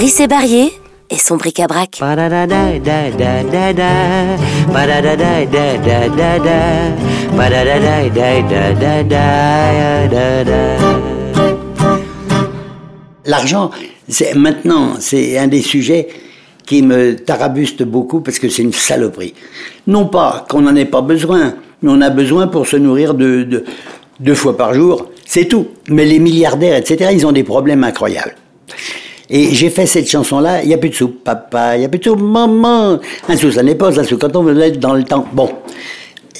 Rissé Barrier et son bric-à-brac. L'argent, c'est maintenant, c'est un des sujets qui me tarabuste beaucoup parce que c'est une saloperie. Non pas qu'on n'en ait pas besoin, mais on a besoin pour se nourrir de, deux fois par jour, c'est tout. Mais les milliardaires, etc., ils ont des problèmes incroyables. Et j'ai fait cette chanson-là, il n'y a plus de sous, papa, il n'y a plus de sous, maman. Un sou, ça n'est pas un sou, quand on veut être dans le temps. Bon.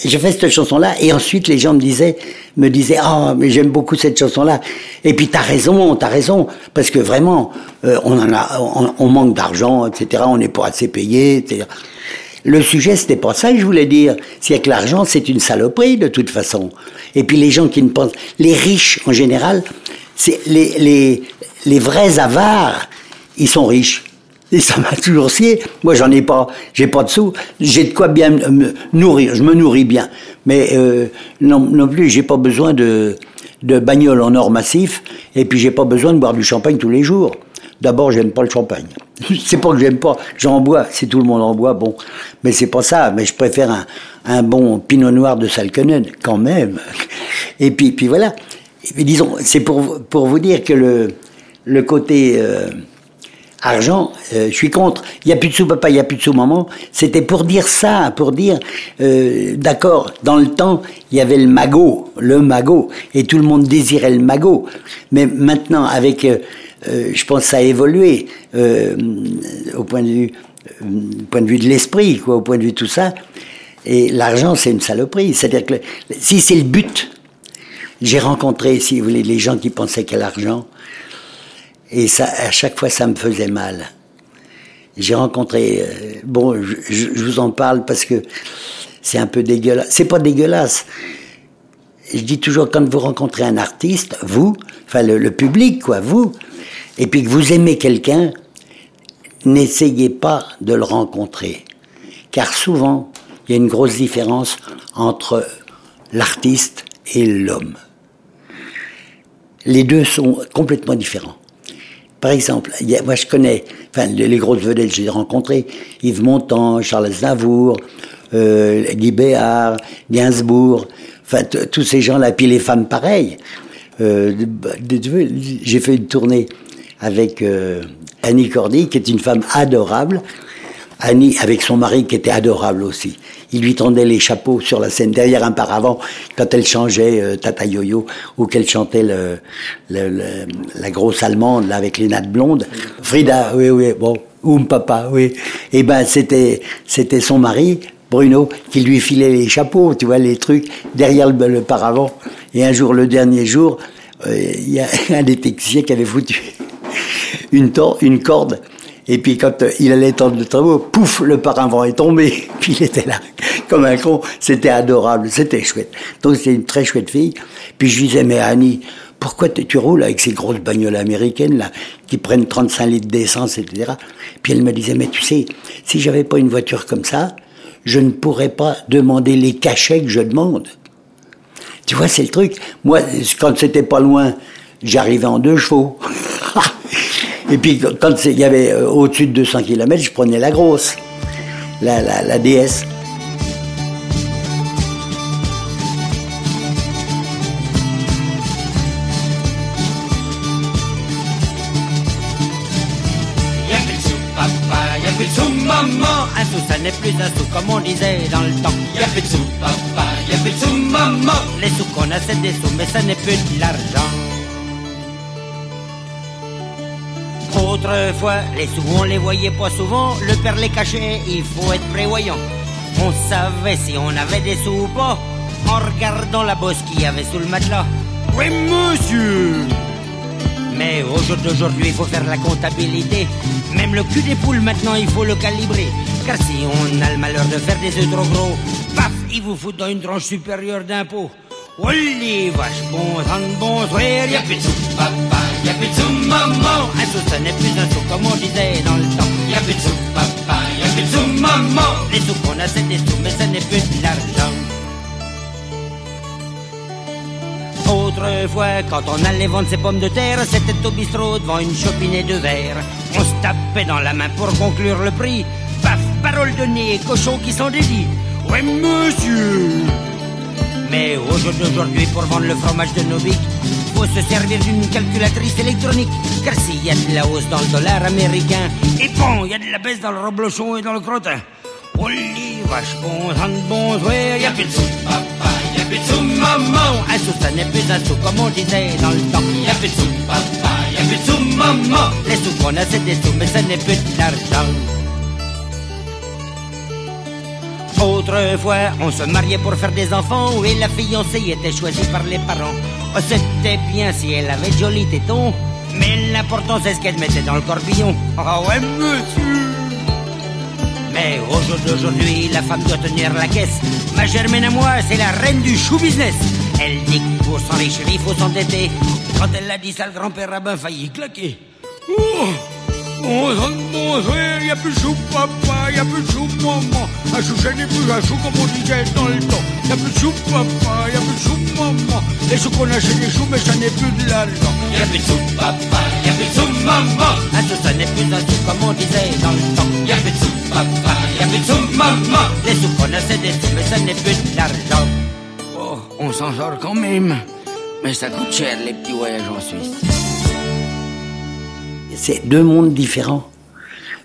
J'ai fait cette chanson-là, et ensuite les gens me disaient, me disaient, ah, mais j'aime beaucoup cette chanson-là. Et puis t'as raison, t'as raison, parce que vraiment, euh, on en a, on, manque d'argent, etc. On n'est pas assez payé, etc. Le sujet, c'était pas ça que je voulais dire. C'est que l'argent, c'est une saloperie de toute façon. Et puis les gens qui ne pensent, les riches en général, c'est les, les, les vrais avares, ils sont riches. Et ça m'a toujours scié. Moi, j'en ai pas, j'ai pas de sous. J'ai de quoi bien me nourrir. Je me nourris bien. Mais euh, non, plus, j'ai pas besoin de, de bagnole en or massif. Et puis, j'ai pas besoin de boire du champagne tous les jours. D'abord, j'aime pas le champagne. c'est pas que j'aime pas. J'en bois. Si tout le monde en boit, bon. Mais c'est pas ça. Mais je préfère un, un bon pinot noir de Salkenen, quand même. Et puis, puis voilà. Et disons, c'est pour, pour vous dire que le, le côté euh, argent, euh, je suis contre. Il n'y a plus de sous papa, il n'y a plus de sous maman. C'était pour dire ça, pour dire, euh, d'accord, dans le temps, il y avait le magot, le magot, et tout le monde désirait le magot. Mais maintenant, avec, je pense, ça a évolué au point de vue, point de vue de l'esprit, quoi, au point de vue de tout ça. Et l'argent, c'est une saloperie. C'est-à-dire que si c'est le but, j'ai rencontré, si vous voulez, les gens qui pensaient qu'à l'argent, et ça, à chaque fois, ça me faisait mal. J'ai rencontré, euh, bon, je, vous en parle parce que c'est un peu dégueulasse. C'est pas dégueulasse. Je dis toujours, quand vous rencontrez un artiste, vous, enfin le, public, quoi, vous, et puis que vous aimez quelqu'un, n'essayez pas de le rencontrer. Car souvent, il y a une grosse différence entre l'artiste et l'homme. Les deux sont complètement différents. Par exemple, moi je connais, enfin les grosses vedettes j'ai rencontrées, Yves Montand, Charles Aznavour, euh, Guy Béard, Gainsbourg, enfin tous ces gens-là, puis les femmes pareilles. Euh, j'ai fait une tournée avec euh, Annie Cordy, qui est une femme adorable, Annie avec son mari qui était adorable aussi il lui tendait les chapeaux sur la scène derrière un paravent quand elle changeait euh, Tata Yo-Yo ou qu'elle chantait le, la grosse allemande là avec les nattes blondes. Frida, oui, oui, bon, ou papa, oui. Et eh ben c'était c'était son mari Bruno qui lui filait les chapeaux, tu vois les trucs derrière le, paravent. Et un jour, le dernier jour, euh, il y a un des qui avait foutu une, une corde et puis quand euh, il allait tendre le travaux, pouf, le paravent est tombé. Puis il était là, comme un con. C'était adorable, c'était chouette. Donc c'était une très chouette fille. Puis je disais, mais Annie, pourquoi tu roules avec ces grosses bagnoles américaines là, qui prennent 35 litres d'essence, etc. Puis elle me disait, mais tu sais, si j'avais pas une voiture comme ça, je ne pourrais pas demander les cachets que je demande. Tu vois, c'est le truc. Moi, quand c'était pas loin, j'arrivais en deux chevaux. Et puis quand il y avait euh, au-dessus de 200 km, je prenais la grosse, la, la, la DS. maman, un sou ça n'est plus un sou comme on disait dans le temps. Y'a plus de sous papa, y'a plus de sous maman. Les sous qu'on a c'est des sous mais ça n'est plus de l'argent. Autrefois, les sous, on les voyait pas souvent. Le père les cachait, il faut être prévoyant. On savait si on avait des sous ou pas en regardant la bosse qu'il y avait sous le matelas. Oui, monsieur Mais au jour d'aujourd'hui, il faut faire la comptabilité. Même le cul des poules, maintenant, il faut le calibrer. Car si on a le malheur de faire des œufs trop gros, paf, il vous fout dans une tranche supérieure d'impôt. Oh les vaches, bon sang, bon sourire, y'a plus de sous, papa, y'a plus de sous, maman. Un sou, ce n'est plus un sou, comme on disait dans le temps. Y'a plus de sous, papa, y'a plus de sous, maman. Les sous qu'on a, c'est des sous, mais ce n'est plus de l'argent. Autrefois, quand on allait vendre ses pommes de terre, c'était au bistrot devant une chopinée de verre. On se tapait dans la main pour conclure le prix. Paf, parole de nez, cochon qui s'en dédie. Ouais, monsieur Mais au jour pour vendre le fromage de Novik, faut se servir d'une calculatrice électronique. Car s'il y a de la hausse dans le dollar américain, et bon, il y a de la baisse dans le reblochon et dans le crottin. Oh les vaches, bon sang de bon jouet, y a plus de sous, papa, y a plus de sous, maman. Un sou, ça n'est plus un sou, comme on disait dans le temps. Y a plus de sous, papa, y a plus de sous, maman. Les sous qu'on a, c'est des sous, mais ça n'est plus de l'argent. Autrefois, on se mariait pour faire des enfants et la fiancée était choisie par les parents. Oh, c'était bien si elle avait de jolis tétons, mais l'important c'est ce qu'elle mettait dans le corbillon. Ah ouais, monsieur Mais au jour d'aujourd'hui, la femme doit tenir la caisse. Ma germaine à moi, c'est la reine du show business. Elle dit que pour s'enrichir, il faut s'endetter. Quand elle a dit ça, le grand-père Rabin failli claquer. Oh Bon sang de bon frère, y a plus de chou papa, y a plus de chou maman. Un chou n'est plus un chou comme on disait dans le temps. Y a plus de chou papa, y a plus de chou maman. Les choux qu'on a chez les choux, mais ça n'est plus de l'argent. Y a plus de chou papa, y a plus de chou maman. Un chou ça n'est plus un chou comme on disait dans le temps. Y a plus de chou papa, y a plus de chou maman. Les choux qu'on a c'est des choux, mais ça n'est plus de l'argent. Oh, on s'en sort quand même. Mais ça coûte cher les petits voyages en Suisse. C'est deux mondes différents.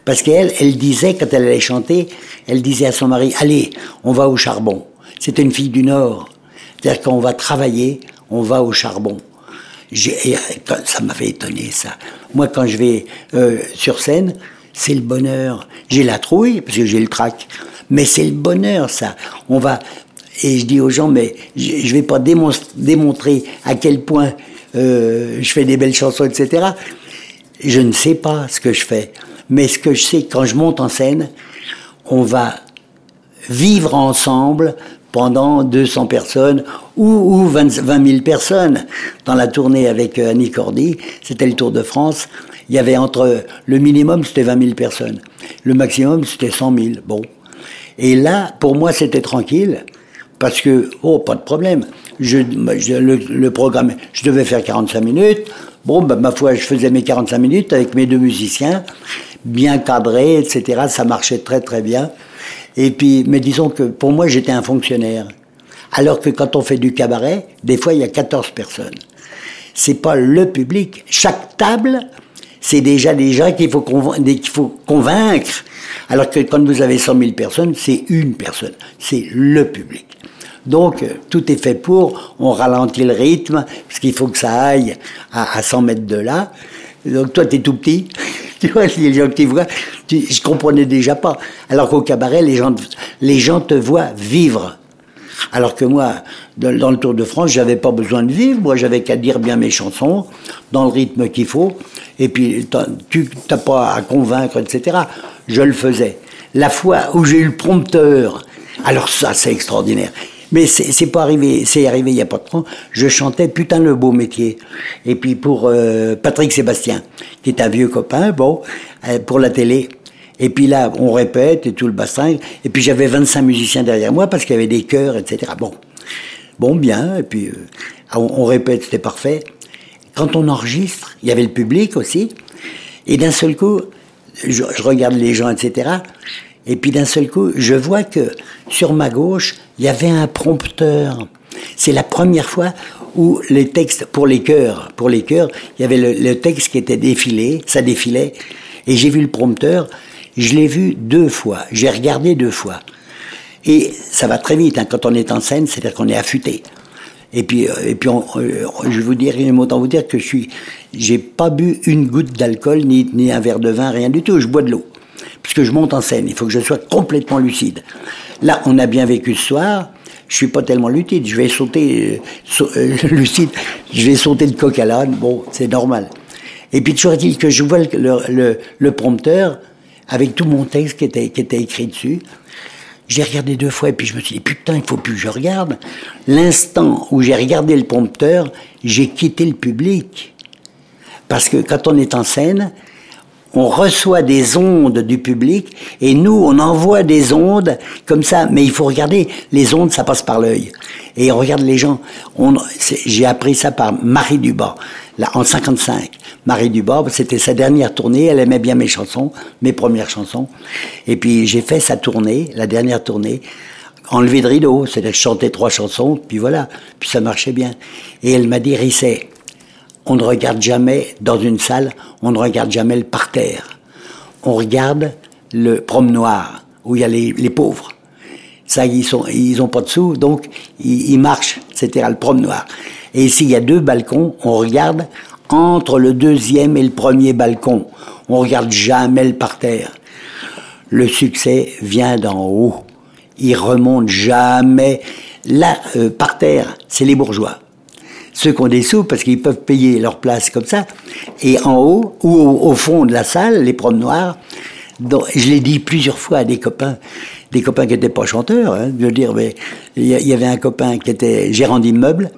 Parce qu'elle, elle disait, quand elle allait chanter, elle disait à son mari, allez, on va au charbon. C'était une fille du Nord. C'est-à-dire qu'on va travailler, on va au charbon. Et Ça m'avait étonné, ça. Moi, quand je vais euh, sur scène, c'est le bonheur. J'ai la trouille, parce que j'ai le trac. Mais c'est le bonheur, ça. On va... Et je dis aux gens, mais je vais pas démontrer à quel point euh, je fais des belles chansons, etc. Je ne sais pas ce que je fais. Mais ce que je sais, quand je monte en scène, on va vivre ensemble pendant 200 personnes ou, ou 20, 20 000 personnes. Dans la tournée avec euh, Annie Cordy, c'était le Tour de France, il y avait entre... Le minimum, c'était 20 000 personnes. Le maximum, c'était 100 000. Bon. Et là, pour moi, c'était tranquille, parce que, oh, pas de problème. Je, je- le, le programme, je devais faire 45 minutes. Bon, bah, ma foi, je faisais mes 45 minutes avec mes deux musiciens, bien cadrés, etc. Ça marchait très, très bien. Et puis, mais disons que pour moi, j'étais un fonctionnaire. Alors que quand on fait du cabaret, des fois, il y a 14 personnes. C'est pas le public. Chaque table, c'est déjà des gens qu'il faut, qu'il faut convaincre. Alors que quand vous avez 100 000 personnes, c'est une personne. C'est le public. Donc, euh, tout est fait pour, on ralentit le rythme, parce qu'il faut que ça aille à, à 100 mètres de là. Donc, toi, t'es tout petit. Tu vois, les gens qui te voient, tu, je comprenais déjà pas. Alors qu'au cabaret, les gens, les gens te voient vivre. Alors que moi, dans, le Tour de France, j'avais pas besoin de vivre. Moi, j'avais qu'à dire bien mes chansons, dans le rythme qu'il faut. Et puis, t'as- tu n'as pas à convaincre, etc. Je le faisais. La fois où j'ai eu le prompteur, alors ça, c'est extraordinaire. Mais c'est pas arrivé, c'est arrivé il y a pas de temps. Je chantais putain le beau métier. Et puis pour euh, Patrick Sébastien, qui est un vieux copain, bon, euh, pour la télé. Et puis là, on répète et tout le bassin. Et puis j'avais 25 musiciens derrière moi parce qu'il y avait des chœurs, etc. Bon, bon, bien. Et puis euh, on, on répète, c'était parfait. Quand on enregistre, il y avait le public aussi. Et d'un seul coup, je regarde les gens, etc. Et puis d'un seul coup, je vois que sur ma gauche, il y avait un prompteur. C'est la première fois où les textes pour les chœurs, pour les chœurs, il y avait le, texte qui était défilé, ça défilait, et j'ai vu le prompteur. Je l'ai vu deux fois. J'ai regardé deux fois. Et ça va très vite hein, quand on est en scène, c'est-à-dire qu'on est affûté. Et puis, euh, et puis, on- euh, je vous dire, il autant vous dire que je suis, j'ai pas bu une goutte d'alcool ni, ni un verre de vin, rien du tout. Je bois de l'eau, puisque je monte en scène. Il faut que je sois complètement lucide. Là, on a bien vécu ce soir. Je suis pas tellement lucide. Je vais sauter, euh, euh, lucide. Je vais sauter de coq à l'âne. Bon, c'est normal. Et puis toujours est-il que je vois le, le, le- le prompteur avec tout mon texte qui était, qui était écrit dessus. J'ai regardé deux fois et puis je me suis dit putain, il faut plus que je regarde. L'instant où j'ai regardé le prompteur, j'ai quitté le public. Parce que quand on est en scène, on reçoit des ondes du public et nous, on envoie des ondes comme ça. Mais il faut regarder, les ondes, ça passe par l'œil. Et on regarde les gens. J'ai appris ça par Marie Dubas, là, en 55. Marie Dubas, c'était sa dernière tournée. Elle aimait bien mes chansons, mes premières chansons. Et puis j'ai fait sa tournée, la dernière tournée, enlevé de rideau. C'est-à-dire que je chantais trois chansons, puis voilà. Puis ça marchait bien. Et elle m'a dit, Risset, on ne regarde jamais dans une salle, on ne regarde jamais le parterre. On regarde le promenoir où il y a les, pauvres. Ça, ils sont, ils ont pas de sous, donc ils, marchent, etc. Le promenoir. Et s'il y a deux balcons, on regarde entre le deuxième et le premier balcon. On regarde jamais le parterre. Le succès vient d'en haut. Il remonte jamais. Là, euh, par terre, c'est les bourgeois ceux qui ont des sous parce qu'ils peuvent payer leur place comme ça. Et en haut, ou au, fond de la salle, les noirs, dont, je l'ai dit plusieurs fois à des copains, des copains qui n'étaient pas chanteurs, hein, je veux dire, mais il y avait un copain qui était gérant d'immeuble,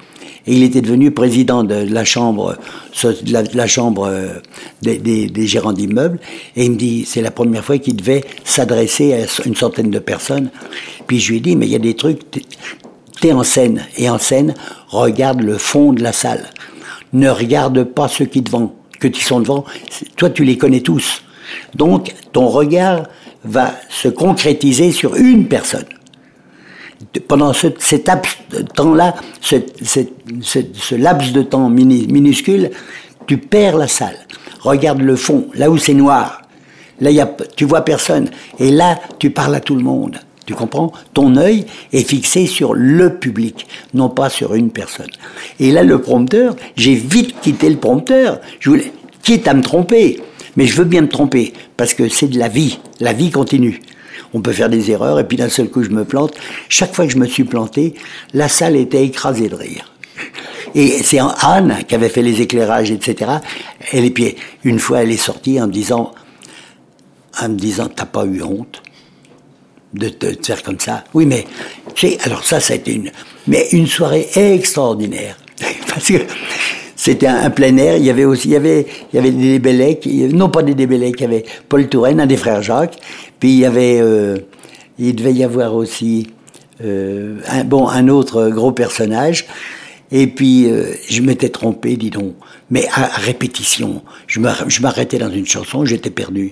et il était devenu président de la chambre, la, chambre euh, des, des, des gérants d'immeubles. Et il me dit, c'est la première fois qu'il devait s'adresser à une centaine de personnes. Puis je lui ai dit, mais il y a des trucs, t'es en scène. Et en scène, regarde le fond de la salle. Ne regarde pas ceux qui que tu sont devant. Toi, tu les connais tous. Donc, ton regard va se concrétiser sur une personne. Pendant ce, cet temps-là, ce, laps de temps minuscule, tu perds la salle. Regarde le fond, là où c'est noir. Là, tu vois personne. Et là, tu parles à tout le monde. Tu comprends? Ton œil est fixé sur le public, non pas sur une personne. Et là, le prompteur, j'ai vite quitté le prompteur. Je voulais, quitte à me tromper, mais je veux bien me tromper parce que c'est de la vie. La vie continue. On peut faire des erreurs et puis d'un seul coup, je me plante. Chaque fois que je me suis planté, la salle était écrasée de rire. Et c'est Anne qui avait fait les éclairages, etc. Et puis, une fois, elle est sortie en me disant, en me disant, t'as pas eu honte? De te faire comme ça. Oui, mais, alors ça, ça a été une, mais une soirée extraordinaire. Parce que c'était un, plein air. Il y avait aussi, il y avait, il y avait des Débélec, non pas des Débélec, il y avait Paul Touraine, un des frères Jacques. Puis il y avait, euh, il devait y avoir aussi, euh, un, bon, un autre gros personnage. Et puis, euh, je m'étais trompé, dis donc. Mais à, répétition, je m'arrêtais dans une chanson, j'étais perdu.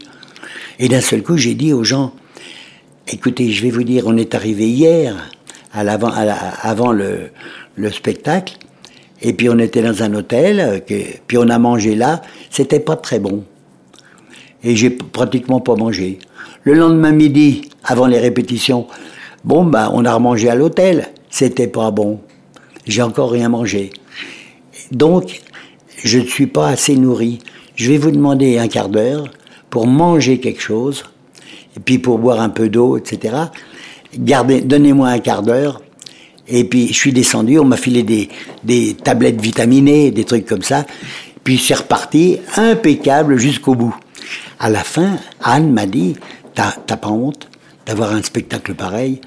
Et d'un seul coup, j'ai dit aux gens, Écoutez, je vais vous dire, on est arrivé hier, avant le, le, spectacle, et puis on était dans un hôtel, euh, puis on a mangé là. C'était pas très bon. Et j'ai pratiquement pas mangé. Le lendemain midi, avant les répétitions, bon, ben, on a remangé à l'hôtel. C'était pas bon. J'ai encore rien mangé. Donc, je ne suis pas assez nourri. Je vais vous demander un quart d'heure pour manger quelque chose et puis pour boire un peu d'eau, etc. Gardez, donnez-moi un quart d'heure. Et puis je suis descendu, on m'a filé des, des tablettes vitaminées, des trucs comme ça. Puis c'est reparti, impeccable jusqu'au bout. À la fin, Anne m'a dit, t'as pas honte d'avoir un spectacle pareil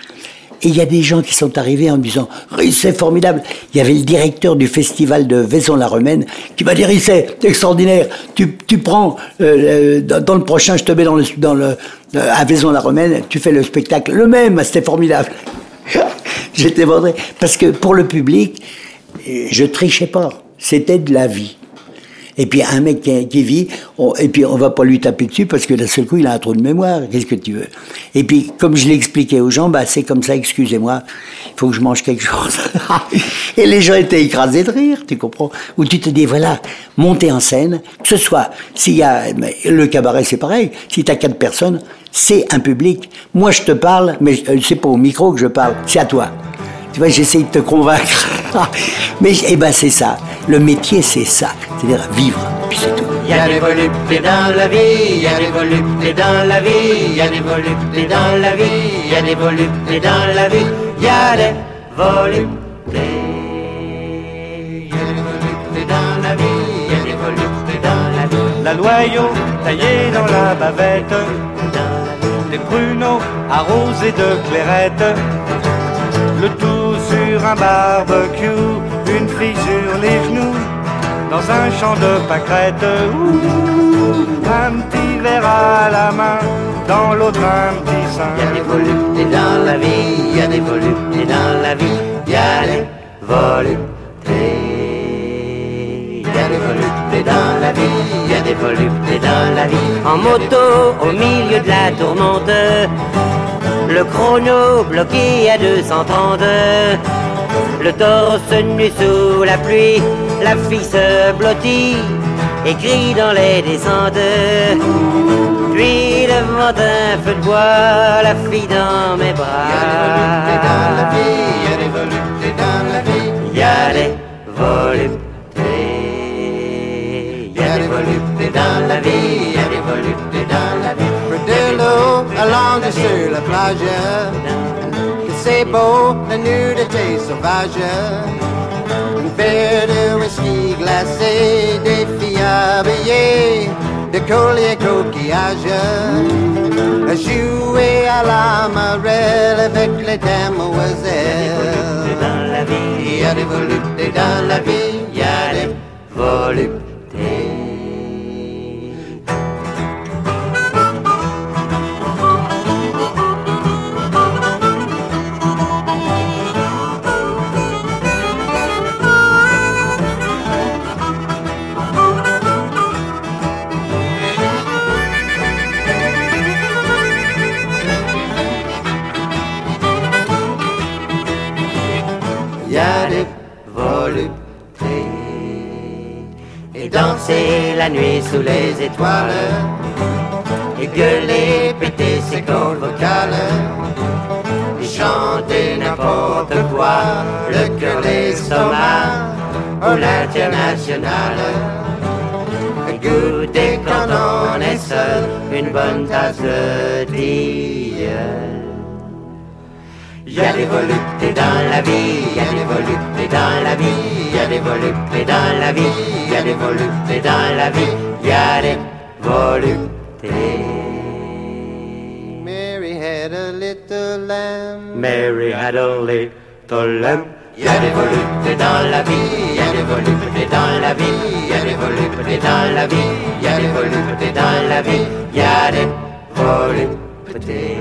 et il y a des gens qui sont arrivés en me disant c'est formidable. Il y avait le directeur du festival de Vaison-la-Romaine qui m'a dit c'est extraordinaire. Tu, prends euh, dans le prochain, je te mets dans le, dans le à Vaison-la-Romaine, tu fais le spectacle le même. C'était formidable. J'étais vendredi parce que pour le public, je trichais pas. C'était de la vie. Et puis un mec qui, vit, et puis on va pas lui taper dessus parce que d'un seul coup il a un trou de mémoire. Qu'est-ce que tu veux? Et puis comme je l'expliquais aux gens, bah c'est comme ça. Excusez-moi, il faut que je mange quelque chose. et les gens étaient écrasés de rire, tu comprends? Ou tu te dis voilà, monter en scène, que ce soit s'il y a le cabaret, c'est pareil. Si tu as quatre personnes, c'est un public. Moi je te parle, mais euh, c'est pas au micro que je parle, c'est à toi. Tu vois, j'essaye de te convaincre. Mais eh ben c'est ça. Le métier c'est ça. C'est-à-dire vivre. Puis c'est tout. Il y a des voluptés dans la vie, il y a des voluptés dans la vie, il y a des voluptés dans la vie, il y a des voluptés dans la vie, il y a des voluptés. Il y a des voluptés dans la vie, il y a des voluptés dans la vie. La loyau taillée dans la bavette, des pruneaux arrosés de clairette, le tout sur un barbecue, une fille sur les genoux, dans un champ de pâquerettes. un petit verre à la main, dans l'autre un petit sein. Il y a des voluptés dans la vie, il y a des voluptés dans la vie, il y a des voluptés. Il y a des voluptés dans la vie, il y a des voluptés dans la vie. En moto, au milieu de la tourmente, le chrono bloqué à 230. Le torse nu sous la pluie, la fille se blottit et crie dans les descentes. Puis devant un feu de bois, la fille dans mes bras. Il y a des voluptés dans la vie, il y a des voluptés. Il y a des voluptés. Il y a des voluptés dans la vie, il y a des voluptés dans la vie. Près de l'eau, allongé sur la plage, que c'est beau, la nudité sauvage. Verre de whisky glacé, des filles habillées de colliers coquillages. Jouer à la marelle avec les demoiselles. Il y a des voluptés dans la vie, il y a des voluptés. Et danser la nuit sous les étoiles. Et gueuler, péter ses cordes vocales. Et chanter n'importe quoi. Le cœur, l'estomac ou l'international. Goûter quand on est seul une bonne tasse de tilleul. Il y a des voluptés dans la vie, il y a des voluptés dans la vie, il y a des voluptés dans la vie, il y a des voluptés dans la vie, il y a des voluptés. Mary had a little lamb. Mary had a little lamb. Il y a des voluptés dans la vie, il y a des voluptés dans la vie, il y a des voluptés dans la vie, il y a des voluptés dans la vie, il y a des voluptés.